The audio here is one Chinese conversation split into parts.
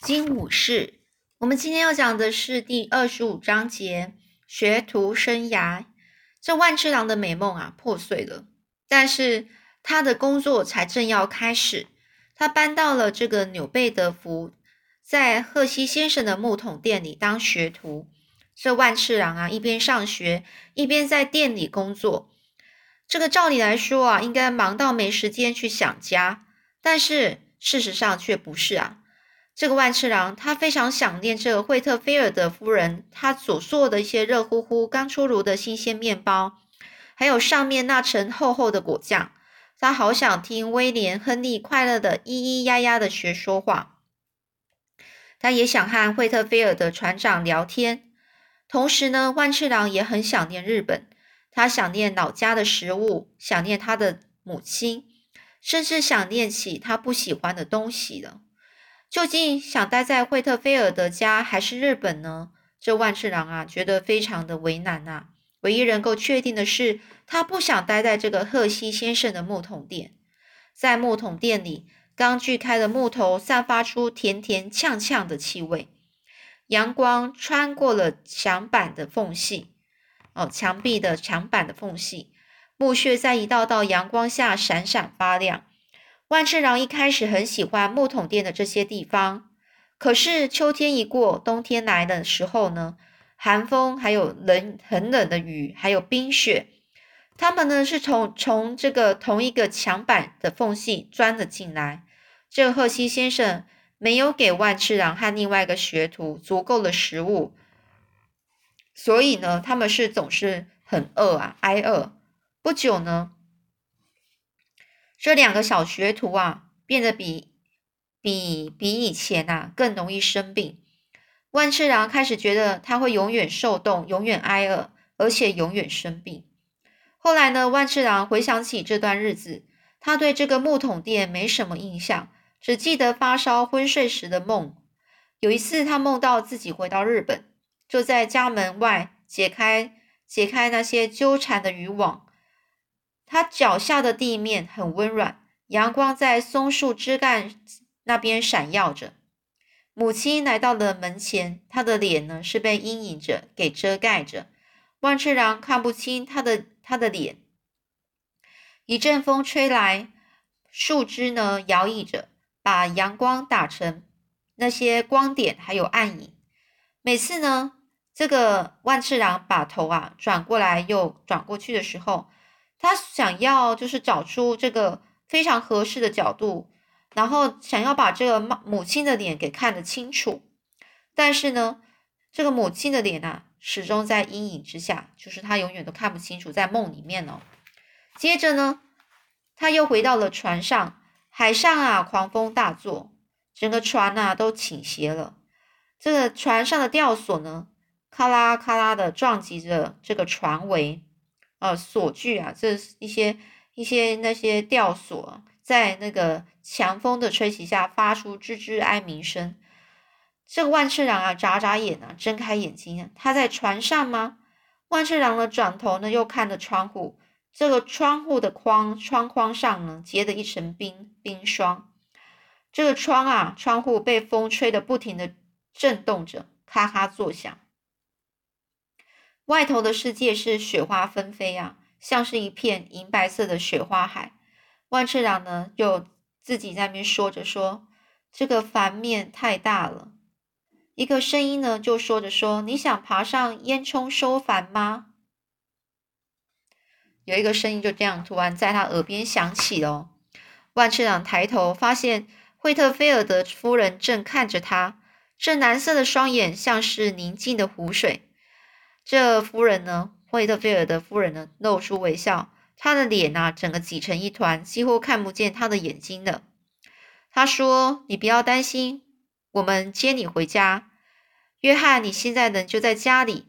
金武士，我们今天要讲的是第二十五章节学徒生涯。这万次郎的美梦啊破碎了，但是他的工作才正要开始。他搬到了这个纽贝德福，在赫西先生的木桶店里当学徒。这万次郎啊一边上学，一边在店里工作。这个照理来说啊，应该忙到没时间去想家，但是事实上却不是啊。这个万次郎，他非常想念这个惠特菲尔德夫人他所做的一些热乎乎、刚出炉的新鲜面包，还有上面那层厚厚的果酱。他好想听威廉·亨利快乐的咿咿呀呀的学说话。他也想和惠特菲尔德船长聊天。同时呢，万次郎也很想念日本，他想念老家的食物，想念他的母亲，甚至想念起他不喜欢的东西了。究竟想待在惠特菲尔德家还是日本呢？这万次郎啊，觉得非常的为难呐。唯一能够确定的是，他不想待在这个赫西先生的木桶店。在木桶店里，刚锯开的木头散发出甜甜呛呛的气味。阳光穿过了墙板的缝隙，哦，墙壁的墙板的缝隙，木屑在一道道阳光下闪闪发亮。万次郎一开始很喜欢木桶店的这些地方，可是秋天一过，冬天来的时候呢，寒风还有冷很冷的雨，还有冰雪，他们呢是从从这个同一个墙板的缝隙钻了进来。这个赫西先生没有给万次郎和另外一个学徒足够的食物，所以呢，他们是总是很饿啊，挨饿。不久呢。这两个小学徒啊，变得比比比以前呐更容易生病。万次郎开始觉得他会永远受冻，永远挨饿，而且永远生病。后来呢，万次郎回想起这段日子，他对这个木桶店没什么印象，只记得发烧昏睡时的梦。有一次，他梦到自己回到日本，就在家门外解开解开那些纠缠的渔网。他脚下的地面很温软，阳光在松树枝干那边闪耀着。母亲来到了门前，她的脸呢是被阴影着给遮盖着，万次郎看不清她的她的脸。一阵风吹来，树枝呢摇曳着，把阳光打成那些光点还有暗影。每次呢，这个万次郎把头啊转过来又转过去的时候。他想要就是找出这个非常合适的角度，然后想要把这个母母亲的脸给看得清楚，但是呢，这个母亲的脸啊，始终在阴影之下，就是他永远都看不清楚，在梦里面哦。接着呢，他又回到了船上，海上啊，狂风大作，整个船呐都倾斜了，这个船上的吊索呢，咔啦咔啦的撞击着这个船尾。呃，锁具啊，这一些一些那些吊索，在那个强风的吹袭下发出吱吱哀鸣声。这个万次郎啊，眨眨眼啊，睁开眼睛啊，他在船上吗？万次郎呢，转头呢，又看着窗户，这个窗户的框窗框上呢，结的一层冰冰霜。这个窗啊，窗户被风吹得不停的震动着，咔咔作响。外头的世界是雪花纷飞啊，像是一片银白色的雪花海。万次郎呢，就自己在那边说着说：“这个帆面太大了。”一个声音呢，就说着说：“你想爬上烟囱收帆吗？”有一个声音就这样突然在他耳边响起了。万次郎抬头发现惠特菲尔德夫人正看着他，这蓝色的双眼像是宁静的湖水。这夫人呢，惠特菲尔德夫人呢，露出微笑，她的脸啊，整个挤成一团，几乎看不见她的眼睛了。她说：“你不要担心，我们接你回家。约翰，你现在呢就在家里。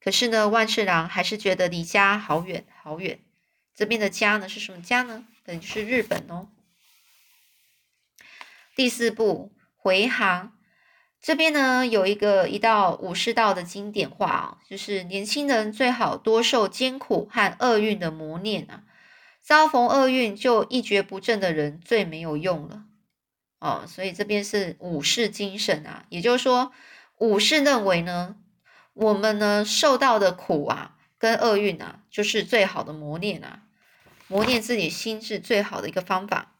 可是呢，万次郎还是觉得离家好远好远。这边的家呢是什么家呢？可能就是日本哦。”第四步，回航。这边呢有一个一道武士道的经典话啊，就是年轻人最好多受艰苦和厄运的磨练啊，遭逢厄运就一蹶不振的人最没有用了。哦，所以这边是武士精神啊，也就是说，武士认为呢，我们呢受到的苦啊，跟厄运啊，就是最好的磨练啊，磨练自己心智最好的一个方法。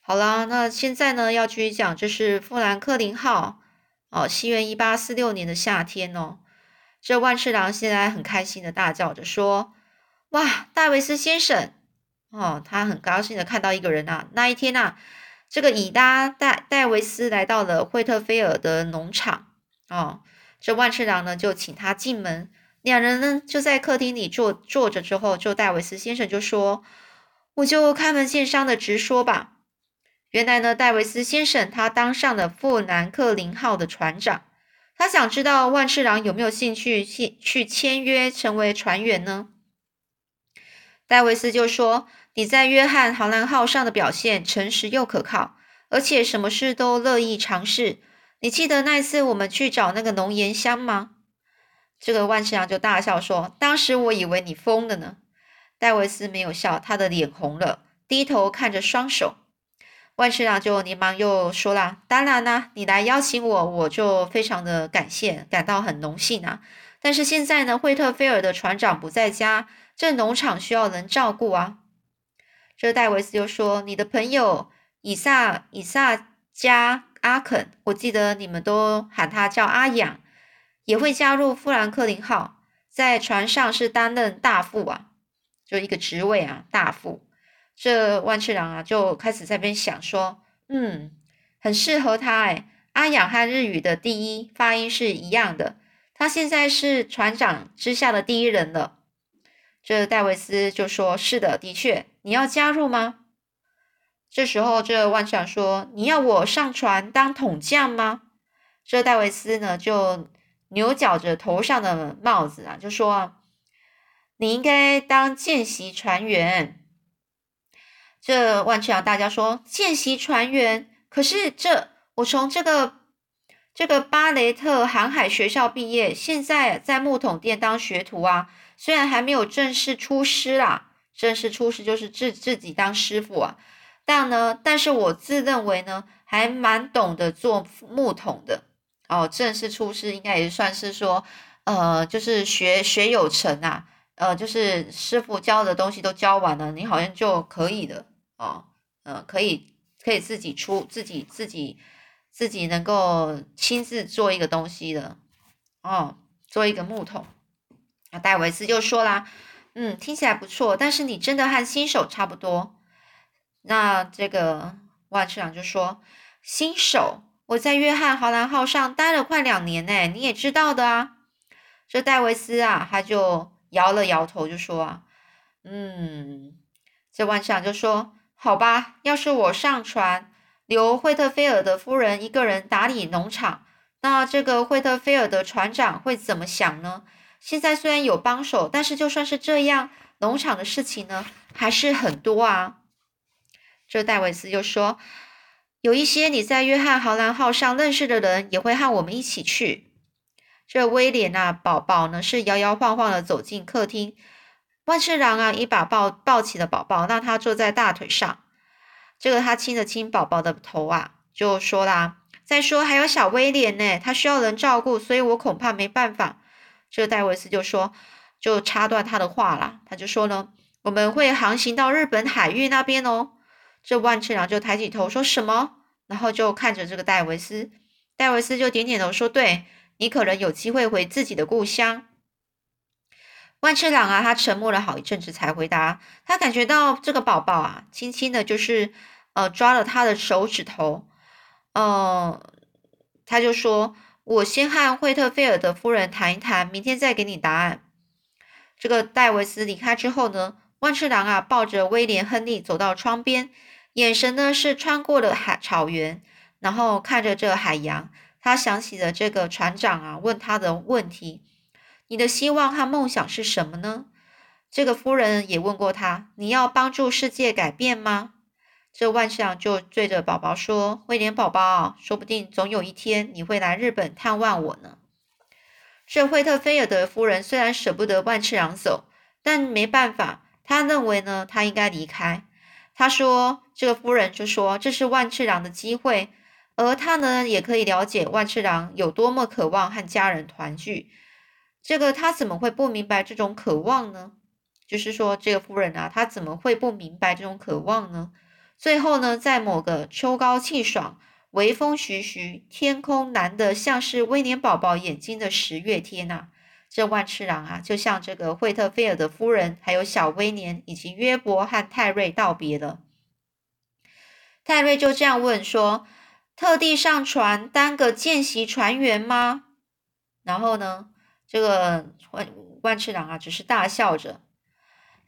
好啦，那现在呢要继续讲，就是富兰克林号哦，西元一八四六年的夏天哦，这万次郎现在很开心的大叫着说：“哇，戴维斯先生哦，他很高兴的看到一个人呐，那一天呐。”这个以达戴戴维斯来到了惠特菲尔的农场哦，这万次郎呢就请他进门，两人呢就在客厅里坐坐着之后，就戴维斯先生就说：“我就开门见山的直说吧。原来呢，戴维斯先生他当上了富兰克林号的船长，他想知道万次郎有没有兴趣去去签约成为船员呢？”戴维斯就说。你在约翰·豪兰号上的表现诚实又可靠，而且什么事都乐意尝试。你记得那一次我们去找那个浓盐箱吗？这个万次郎就大笑说：“当时我以为你疯了呢。”戴维斯没有笑，他的脸红了，低头看着双手。万事郎就连忙又说了：“当然啦，你来邀请我，我就非常的感谢，感到很荣幸啊。但是现在呢，惠特菲尔的船长不在家，这农场需要人照顾啊。”这戴维斯就说：“你的朋友以萨以萨加阿肯，我记得你们都喊他叫阿养，也会加入富兰克林号，在船上是担任大副啊，就一个职位啊，大副。这万次郎啊，就开始在边想说，嗯，很适合他哎。阿养和日语的第一发音是一样的，他现在是船长之下的第一人了。”这戴维斯就说：“是的，的确，你要加入吗？”这时候，这万想说：“你要我上船当统将吗？”这戴维斯呢，就扭角着头上的帽子啊，就说：“你应该当见习船员。”这万次郎大家说：“见习船员？可是这我从这个这个巴雷特航海学校毕业，现在在木桶店当学徒啊。”虽然还没有正式出师啦，正式出师就是自自己当师傅啊，但呢，但是我自认为呢，还蛮懂得做木桶的哦。正式出师应该也算是说，呃，就是学学有成啊，呃，就是师傅教的东西都教完了，你好像就可以了哦，呃，可以可以自己出自己自己自己能够亲自做一个东西的哦，做一个木桶。那戴维斯就说啦：“嗯，听起来不错，但是你真的和新手差不多。”那这个万市长就说：“新手，我在约翰豪兰号上待了快两年呢，你也知道的啊。”这戴维斯啊，他就摇了摇头，就说：“啊，嗯。”这万市长就说：“好吧，要是我上船，留惠特菲尔的夫人一个人打理农场，那这个惠特菲尔的船长会怎么想呢？”现在虽然有帮手，但是就算是这样，农场的事情呢还是很多啊。这戴维斯就说：“有一些你在约翰豪兰号上认识的人也会和我们一起去。”这威廉啊，宝宝呢是摇摇晃晃的走进客厅。万次郎啊，一把抱抱起了宝宝，让他坐在大腿上。这个他亲了亲宝宝的头啊，就说啦：“再说还有小威廉呢，他需要人照顾，所以我恐怕没办法。”这个戴维斯就说，就插断他的话了。他就说呢，我们会航行到日本海域那边哦。这万次郎就抬起头说什么，然后就看着这个戴维斯。戴维斯就点点头说：“对你可能有机会回自己的故乡。”万次郎啊，他沉默了好一阵子才回答。他感觉到这个宝宝啊，轻轻的，就是呃抓了他的手指头。嗯，他就说。我先和惠特菲尔的夫人谈一谈，明天再给你答案。这个戴维斯离开之后呢，万次郎啊抱着威廉·亨利走到窗边，眼神呢是穿过了海草原，然后看着这个海洋。他想起了这个船长啊问他的问题：“你的希望和梦想是什么呢？”这个夫人也问过他：“你要帮助世界改变吗？”这万次郎就对着宝宝说：“威廉宝宝，说不定总有一天你会来日本探望我呢。”这惠特菲尔德夫人虽然舍不得万次郎走，但没办法，她认为呢，他应该离开。他说：“这个夫人就说这是万次郎的机会，而他呢也可以了解万次郎有多么渴望和家人团聚。这个他怎么会不明白这种渴望呢？就是说，这个夫人啊，她怎么会不明白这种渴望呢？最后呢，在某个秋高气爽、微风徐徐、天空蓝得像是威廉宝宝眼睛的十月天呐。”这万次郎啊，就向这个惠特菲尔的夫人，还有小威廉以及约伯和泰瑞道别了。泰瑞就这样问说：“特地上船当个见习船员吗？”然后呢，这个万万次郎啊，只是大笑着。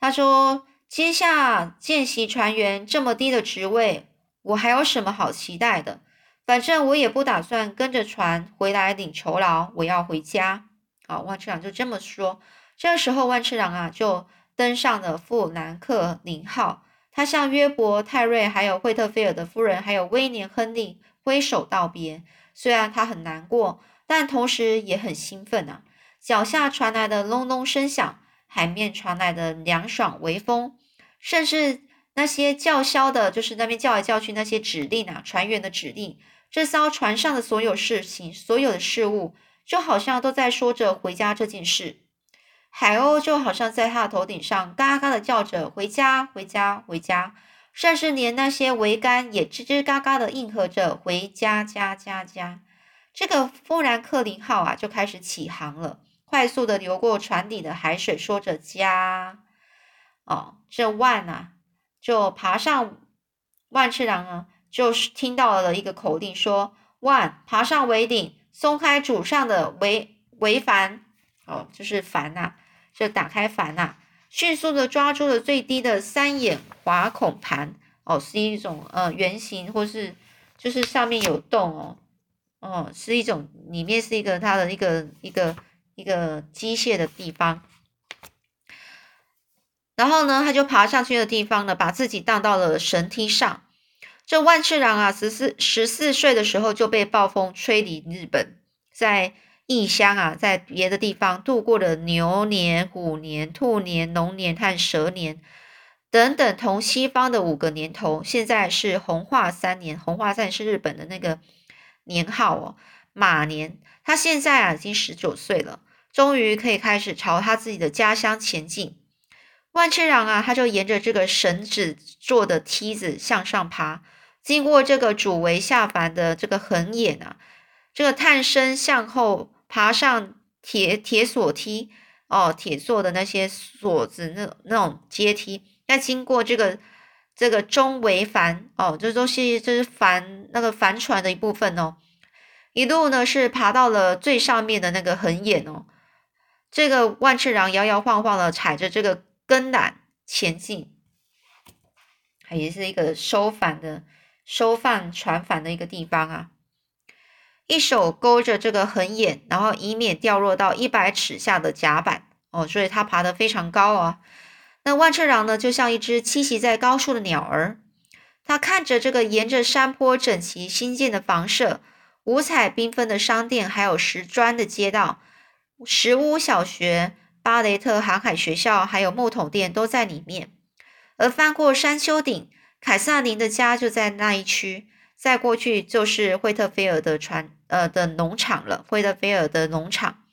他说：“接下见习船员这么低的职位，我还有什么好期待的？反正我也不打算跟着船回来领酬劳，我要回家。”啊，万次郎就这么说。这个时候，万次郎啊就登上了富兰克林号。他向约伯、泰瑞、还有惠特菲尔的夫人，还有威廉·亨利挥手道别。虽然他很难过，但同时也很兴奋啊。脚下传来的隆隆声响，海面传来的凉爽微风，甚至那些叫嚣的，就是那边叫来叫去那些指令啊，船员的指令。这艘船上的所有事情，所有的事物。就好像都在说着回家这件事，海鸥就好像在他的头顶上嘎嘎的叫着回家，回家，回家，甚至连那些桅杆也吱吱嘎嘎的应和着回家，家，家，家。这个富兰克林号啊，就开始起航了，快速的流过船底的海水，说着家。哦，这万啊，就爬上万次郎啊，就是听到了一个口令，说万爬上桅顶。松开主上的桅桅帆，哦，就是帆呐，就打开帆呐，迅速的抓住了最低的三眼滑孔盘，哦，是一种呃圆形或是就是上面有洞哦，哦，是一种里面是一个它的一个一个一个机械的地方，然后呢，他就爬上去的地方呢，把自己荡到了绳梯上。这万次郎啊，十四十四岁的时候就被暴风吹离日本，在异乡啊，在别的地方度过了牛年、虎年、兔年、龙年和蛇年等等同西方的五个年头。现在是红化三年，红化三是日本的那个年号哦，马年。他现在啊已经十九岁了，终于可以开始朝他自己的家乡前进。万次郎啊，他就沿着这个绳子做的梯子向上爬。经过这个主为下凡的这个横眼啊，这个探身向后爬上铁铁索梯哦，铁做的那些锁子那那种阶梯，再经过这个这个中为帆哦，这都是这是帆那个帆船的一部分哦，一路呢是爬到了最上面的那个横眼哦，这个万次郎摇摇晃晃的踩着这个根缆前进，也是一个收帆的。收放船帆的一个地方啊，一手勾着这个横眼，然后以免掉落到一百尺下的甲板哦，所以他爬得非常高啊。那万彻郎呢，就像一只栖息在高处的鸟儿，他看着这个沿着山坡整齐新建的房舍、五彩缤纷的商店，还有石砖的街道、石屋小学、巴雷特航海学校，还有木桶店都在里面，而翻过山丘顶。凯撒琳的家就在那一区，再过去就是惠特菲尔的船呃的农场了。惠特菲尔的农场，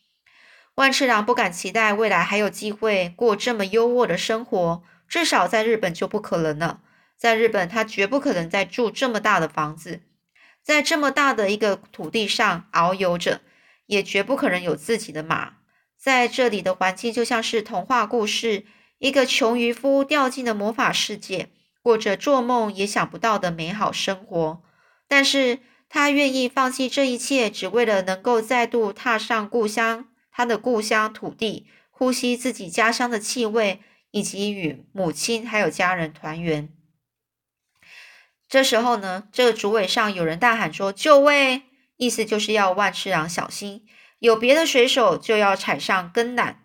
万次郎不敢期待未来还有机会过这么优渥的生活，至少在日本就不可能了。在日本，他绝不可能再住这么大的房子，在这么大的一个土地上遨游着，也绝不可能有自己的马。在这里的环境就像是童话故事，一个穷渔夫掉进了魔法世界。过着做梦也想不到的美好生活，但是他愿意放弃这一切，只为了能够再度踏上故乡，他的故乡土地，呼吸自己家乡的气味，以及与母亲还有家人团圆。这时候呢，这个竹尾上有人大喊说：“就位！”意思就是要万次郎小心，有别的水手就要踩上根缆。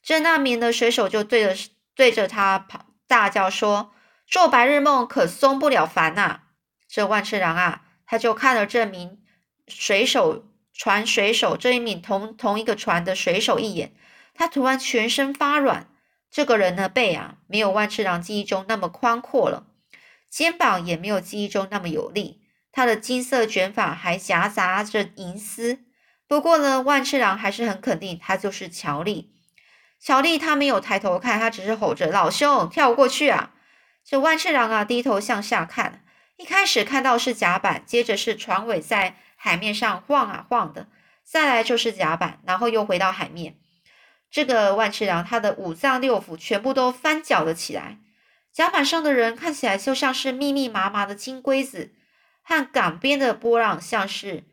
这那名的水手就对着对着他大叫说。做白日梦可松不了烦呐！这万次郎啊，他就看了这名水手船水手这一名同同一个船的水手一眼，他突然全身发软。这个人的背啊，没有万次郎记忆中那么宽阔了。肩膀也没有记忆中那么有力。他的金色卷发还夹杂着银丝。不过呢，万次郎还是很肯定他就是乔丽。乔丽他没有抬头看，他只是吼着：“老兄，跳过去啊！”这万次郎啊，低头向下看，一开始看到是甲板，接着是船尾在海面上晃啊晃的，再来就是甲板，然后又回到海面。这个万次郎他的五脏六腑全部都翻搅了起来，甲板上的人看起来就像是密密麻麻的金龟子。和港边的波浪像是，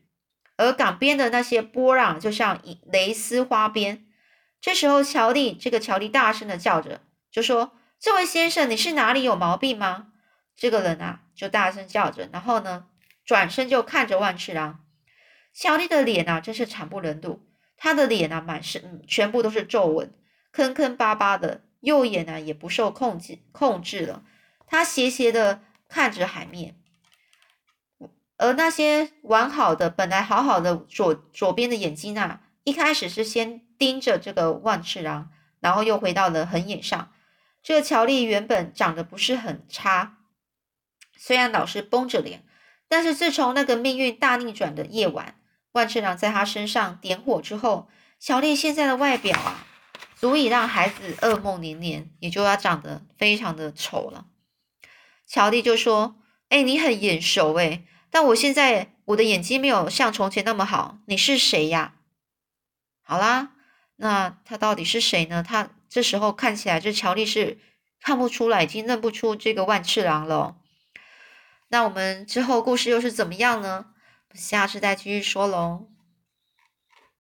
而港边的那些波浪就像蕾丝花边。这时候，乔丽这个乔丽大声的叫着，就说：“这位先生，你是哪里有毛病吗？”这个人啊，就大声叫着，然后呢，转身就看着万次郎。乔丽的脸啊，真是惨不忍睹，他的脸啊，满是嗯，全部都是皱纹，坑坑巴巴的，右眼呢也不受控制控制了，他斜斜的看着海面。而那些完好的、本来好好的左左边的眼睛啊，一开始是先盯着这个万次郎，然后又回到了横眼上。这个乔丽原本长得不是很差，虽然老是绷着脸，但是自从那个命运大逆转的夜晚，万次郎在他身上点火之后，乔丽现在的外表啊，足以让孩子噩梦连连，也就要长得非常的丑了。乔丽就说：“哎，你很眼熟哎。”但我现在我的眼睛没有像从前那么好，你是谁呀？好啦，那他到底是谁呢？他这时候看起来，这乔丽是看不出来，已经认不出这个万次郎了。那我们之后故事又是怎么样呢？下次再继续说喽。